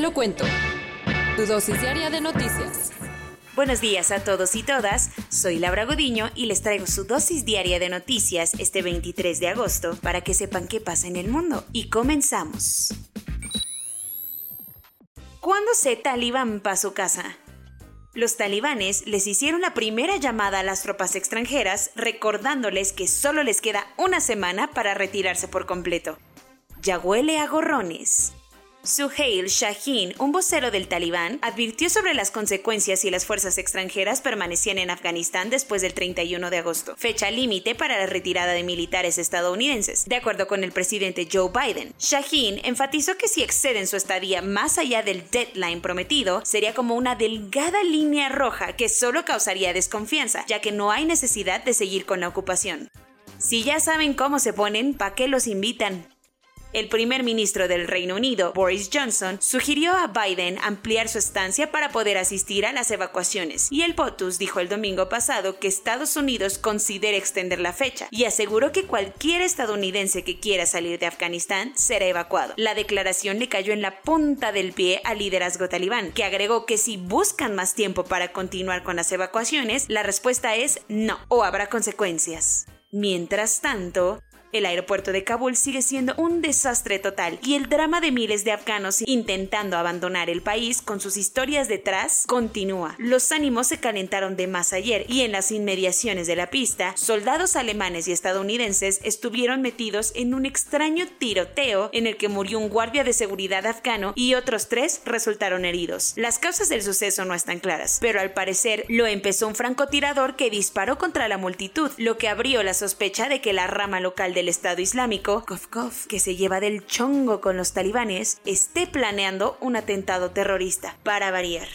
Lo cuento. Tu dosis diaria de noticias. Buenos días a todos y todas, soy Laura Godiño y les traigo su dosis diaria de noticias este 23 de agosto para que sepan qué pasa en el mundo. Y comenzamos. ¿Cuándo se talibán para su casa? Los talibanes les hicieron la primera llamada a las tropas extranjeras recordándoles que solo les queda una semana para retirarse por completo. Ya huele a gorrones. Suhail Shaheen, un vocero del Talibán, advirtió sobre las consecuencias si las fuerzas extranjeras permanecían en Afganistán después del 31 de agosto, fecha límite para la retirada de militares estadounidenses. De acuerdo con el presidente Joe Biden, Shaheen enfatizó que si exceden su estadía más allá del deadline prometido, sería como una delgada línea roja que solo causaría desconfianza, ya que no hay necesidad de seguir con la ocupación. Si ya saben cómo se ponen, ¿para qué los invitan? El primer ministro del Reino Unido, Boris Johnson, sugirió a Biden ampliar su estancia para poder asistir a las evacuaciones, y el POTUS dijo el domingo pasado que Estados Unidos considera extender la fecha y aseguró que cualquier estadounidense que quiera salir de Afganistán será evacuado. La declaración le cayó en la punta del pie al liderazgo talibán, que agregó que si buscan más tiempo para continuar con las evacuaciones, la respuesta es no o habrá consecuencias. Mientras tanto, el aeropuerto de Kabul sigue siendo un desastre total y el drama de miles de afganos intentando abandonar el país con sus historias detrás continúa. Los ánimos se calentaron de más ayer y en las inmediaciones de la pista, soldados alemanes y estadounidenses estuvieron metidos en un extraño tiroteo en el que murió un guardia de seguridad afgano y otros tres resultaron heridos. Las causas del suceso no están claras, pero al parecer lo empezó un francotirador que disparó contra la multitud, lo que abrió la sospecha de que la rama local de del Estado Islámico, Kofkov, que se lleva del chongo con los talibanes, esté planeando un atentado terrorista, para variar.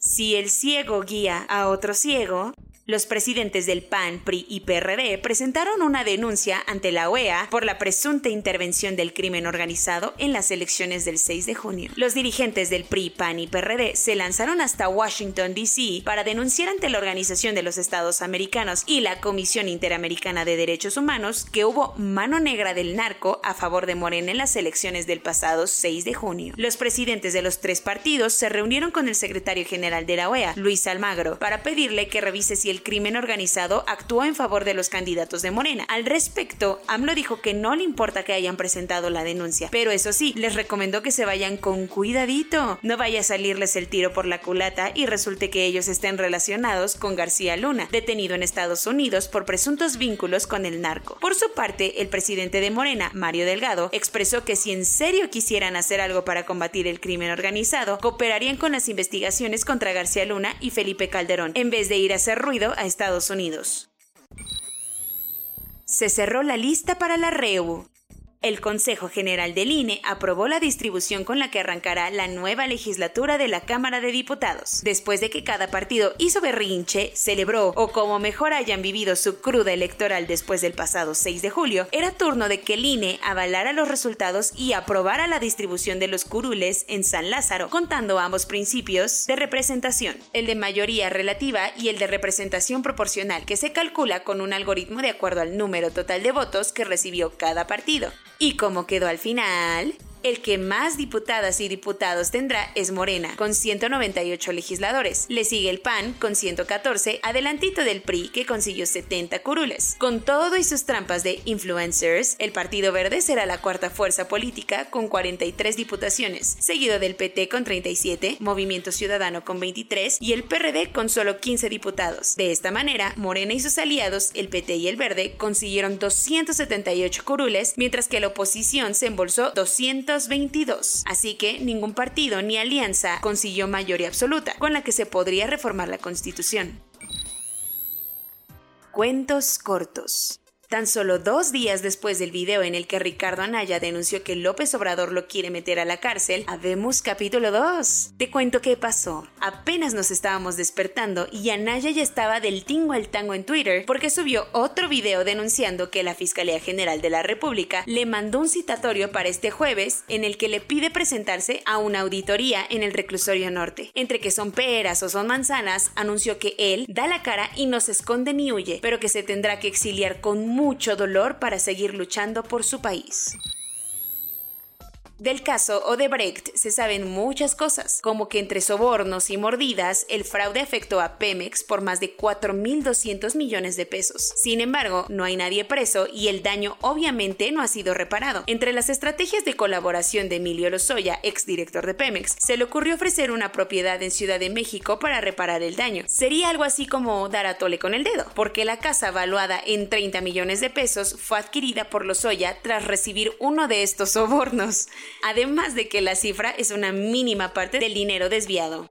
Si el ciego guía a otro ciego, los presidentes del PAN, PRI y PRD presentaron una denuncia ante la OEA por la presunta intervención del crimen organizado en las elecciones del 6 de junio. Los dirigentes del PRI, PAN y PRD se lanzaron hasta Washington, D.C. para denunciar ante la Organización de los Estados Americanos y la Comisión Interamericana de Derechos Humanos que hubo mano negra del narco a favor de Morena en las elecciones del pasado 6 de junio. Los presidentes de los tres partidos se reunieron con el secretario general de la OEA, Luis Almagro, para pedirle que revise si el crimen organizado actuó en favor de los candidatos de Morena. Al respecto, AMLO dijo que no le importa que hayan presentado la denuncia, pero eso sí, les recomendó que se vayan con cuidadito. No vaya a salirles el tiro por la culata y resulte que ellos estén relacionados con García Luna, detenido en Estados Unidos por presuntos vínculos con el narco. Por su parte, el presidente de Morena, Mario Delgado, expresó que si en serio quisieran hacer algo para combatir el crimen organizado, cooperarían con las investigaciones contra García Luna y Felipe Calderón, en vez de ir a hacer ruido a Estados Unidos. Se cerró la lista para la REU. El Consejo General del INE aprobó la distribución con la que arrancará la nueva legislatura de la Cámara de Diputados. Después de que cada partido hizo berrinche, celebró o como mejor hayan vivido su cruda electoral después del pasado 6 de julio, era turno de que el INE avalara los resultados y aprobara la distribución de los curules en San Lázaro, contando ambos principios de representación, el de mayoría relativa y el de representación proporcional, que se calcula con un algoritmo de acuerdo al número total de votos que recibió cada partido. ¿Y cómo quedó al final? El que más diputadas y diputados tendrá es Morena, con 198 legisladores. Le sigue el PAN, con 114, adelantito del PRI, que consiguió 70 curules. Con todo y sus trampas de influencers, el Partido Verde será la cuarta fuerza política, con 43 diputaciones, seguido del PT con 37, Movimiento Ciudadano con 23 y el PRD con solo 15 diputados. De esta manera, Morena y sus aliados, el PT y el Verde, consiguieron 278 curules, mientras que la oposición se embolsó 200 22. Así que ningún partido ni alianza consiguió mayoría absoluta, con la que se podría reformar la Constitución. Cuentos cortos. Tan solo dos días después del video en el que Ricardo Anaya denunció que López Obrador lo quiere meter a la cárcel, habemos capítulo 2. Te cuento qué pasó. Apenas nos estábamos despertando y Anaya ya estaba del tingo al tango en Twitter porque subió otro video denunciando que la Fiscalía General de la República le mandó un citatorio para este jueves en el que le pide presentarse a una auditoría en el reclusorio norte. Entre que son peras o son manzanas, anunció que él da la cara y no se esconde ni huye, pero que se tendrá que exiliar con mucho dolor para seguir luchando por su país. Del caso Odebrecht se saben muchas cosas, como que entre sobornos y mordidas, el fraude afectó a Pemex por más de 4.200 millones de pesos. Sin embargo, no hay nadie preso y el daño obviamente no ha sido reparado. Entre las estrategias de colaboración de Emilio Lozoya, exdirector de Pemex, se le ocurrió ofrecer una propiedad en Ciudad de México para reparar el daño. Sería algo así como dar a tole con el dedo, porque la casa valuada en 30 millones de pesos fue adquirida por Lozoya tras recibir uno de estos sobornos además de que la cifra es una mínima parte del dinero desviado.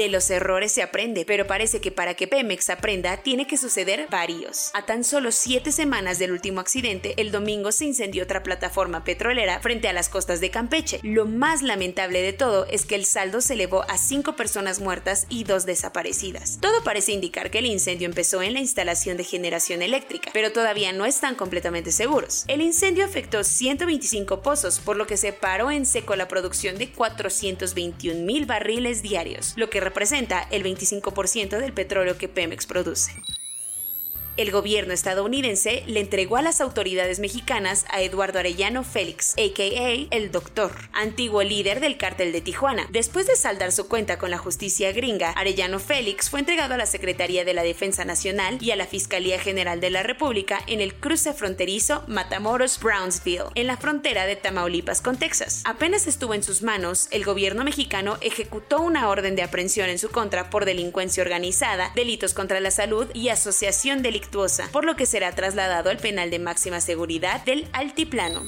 De los errores se aprende, pero parece que para que Pemex aprenda tiene que suceder varios. A tan solo siete semanas del último accidente, el domingo se incendió otra plataforma petrolera frente a las costas de Campeche. Lo más lamentable de todo es que el saldo se elevó a cinco personas muertas y dos desaparecidas. Todo parece indicar que el incendio empezó en la instalación de generación eléctrica, pero todavía no están completamente seguros. El incendio afectó 125 pozos, por lo que se paró en seco la producción de 421 mil barriles diarios, lo que representa el 25% del petróleo que Pemex produce el gobierno estadounidense le entregó a las autoridades mexicanas a Eduardo Arellano Félix, a.k.a. el Doctor, antiguo líder del cártel de Tijuana. Después de saldar su cuenta con la justicia gringa, Arellano Félix fue entregado a la Secretaría de la Defensa Nacional y a la Fiscalía General de la República en el cruce fronterizo Matamoros-Brownsville, en la frontera de Tamaulipas con Texas. Apenas estuvo en sus manos, el gobierno mexicano ejecutó una orden de aprehensión en su contra por delincuencia organizada, delitos contra la salud y asociación delictiva por lo que será trasladado al penal de máxima seguridad del Altiplano.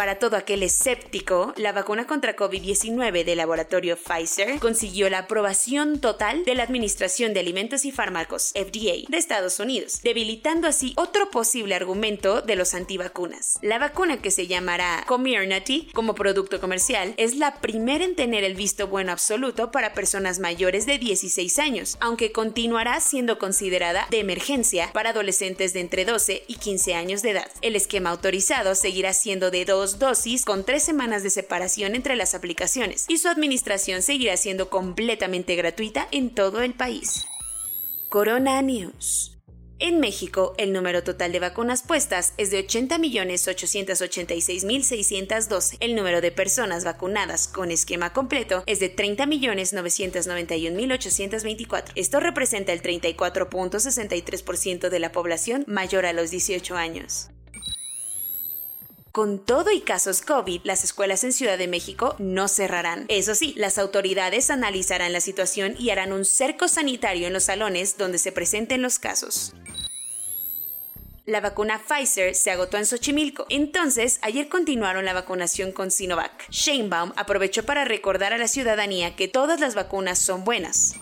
Para todo aquel escéptico, la vacuna contra COVID-19 del laboratorio Pfizer consiguió la aprobación total de la Administración de Alimentos y Fármacos, FDA, de Estados Unidos, debilitando así otro posible argumento de los antivacunas. La vacuna que se llamará Comirnaty como producto comercial es la primera en tener el visto bueno absoluto para personas mayores de 16 años, aunque continuará siendo considerada de emergencia para adolescentes de entre 12 y 15 años de edad. El esquema autorizado seguirá siendo de dos dosis con tres semanas de separación entre las aplicaciones y su administración seguirá siendo completamente gratuita en todo el país. Corona News. En México, el número total de vacunas puestas es de 80.886.612. El número de personas vacunadas con esquema completo es de 30.991.824. Esto representa el 34.63% de la población mayor a los 18 años. Con todo y casos COVID, las escuelas en Ciudad de México no cerrarán. Eso sí, las autoridades analizarán la situación y harán un cerco sanitario en los salones donde se presenten los casos. La vacuna Pfizer se agotó en Xochimilco. Entonces, ayer continuaron la vacunación con Sinovac. Sheinbaum aprovechó para recordar a la ciudadanía que todas las vacunas son buenas.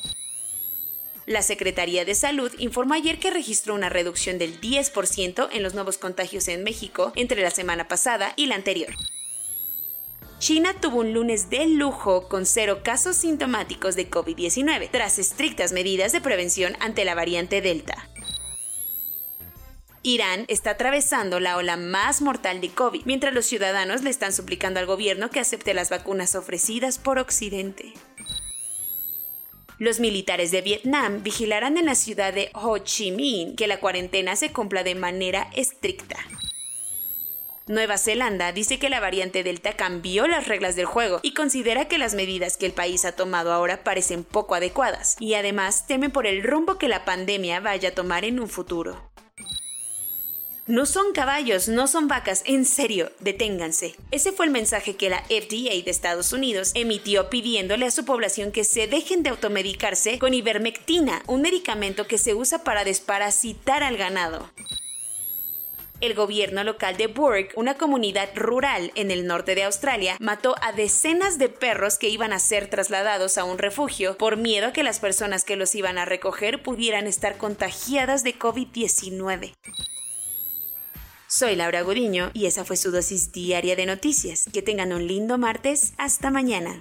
La Secretaría de Salud informó ayer que registró una reducción del 10% en los nuevos contagios en México entre la semana pasada y la anterior. China tuvo un lunes de lujo con cero casos sintomáticos de COVID-19, tras estrictas medidas de prevención ante la variante Delta. Irán está atravesando la ola más mortal de COVID, mientras los ciudadanos le están suplicando al gobierno que acepte las vacunas ofrecidas por Occidente. Los militares de Vietnam vigilarán en la ciudad de Ho Chi Minh que la cuarentena se cumpla de manera estricta. Nueva Zelanda dice que la variante Delta cambió las reglas del juego y considera que las medidas que el país ha tomado ahora parecen poco adecuadas y además teme por el rumbo que la pandemia vaya a tomar en un futuro. No son caballos, no son vacas, en serio, deténganse. Ese fue el mensaje que la FDA de Estados Unidos emitió pidiéndole a su población que se dejen de automedicarse con ivermectina, un medicamento que se usa para desparasitar al ganado. El gobierno local de Bourke, una comunidad rural en el norte de Australia, mató a decenas de perros que iban a ser trasladados a un refugio por miedo a que las personas que los iban a recoger pudieran estar contagiadas de COVID-19. Soy Laura Godiño y esa fue su dosis diaria de noticias. Que tengan un lindo martes. Hasta mañana.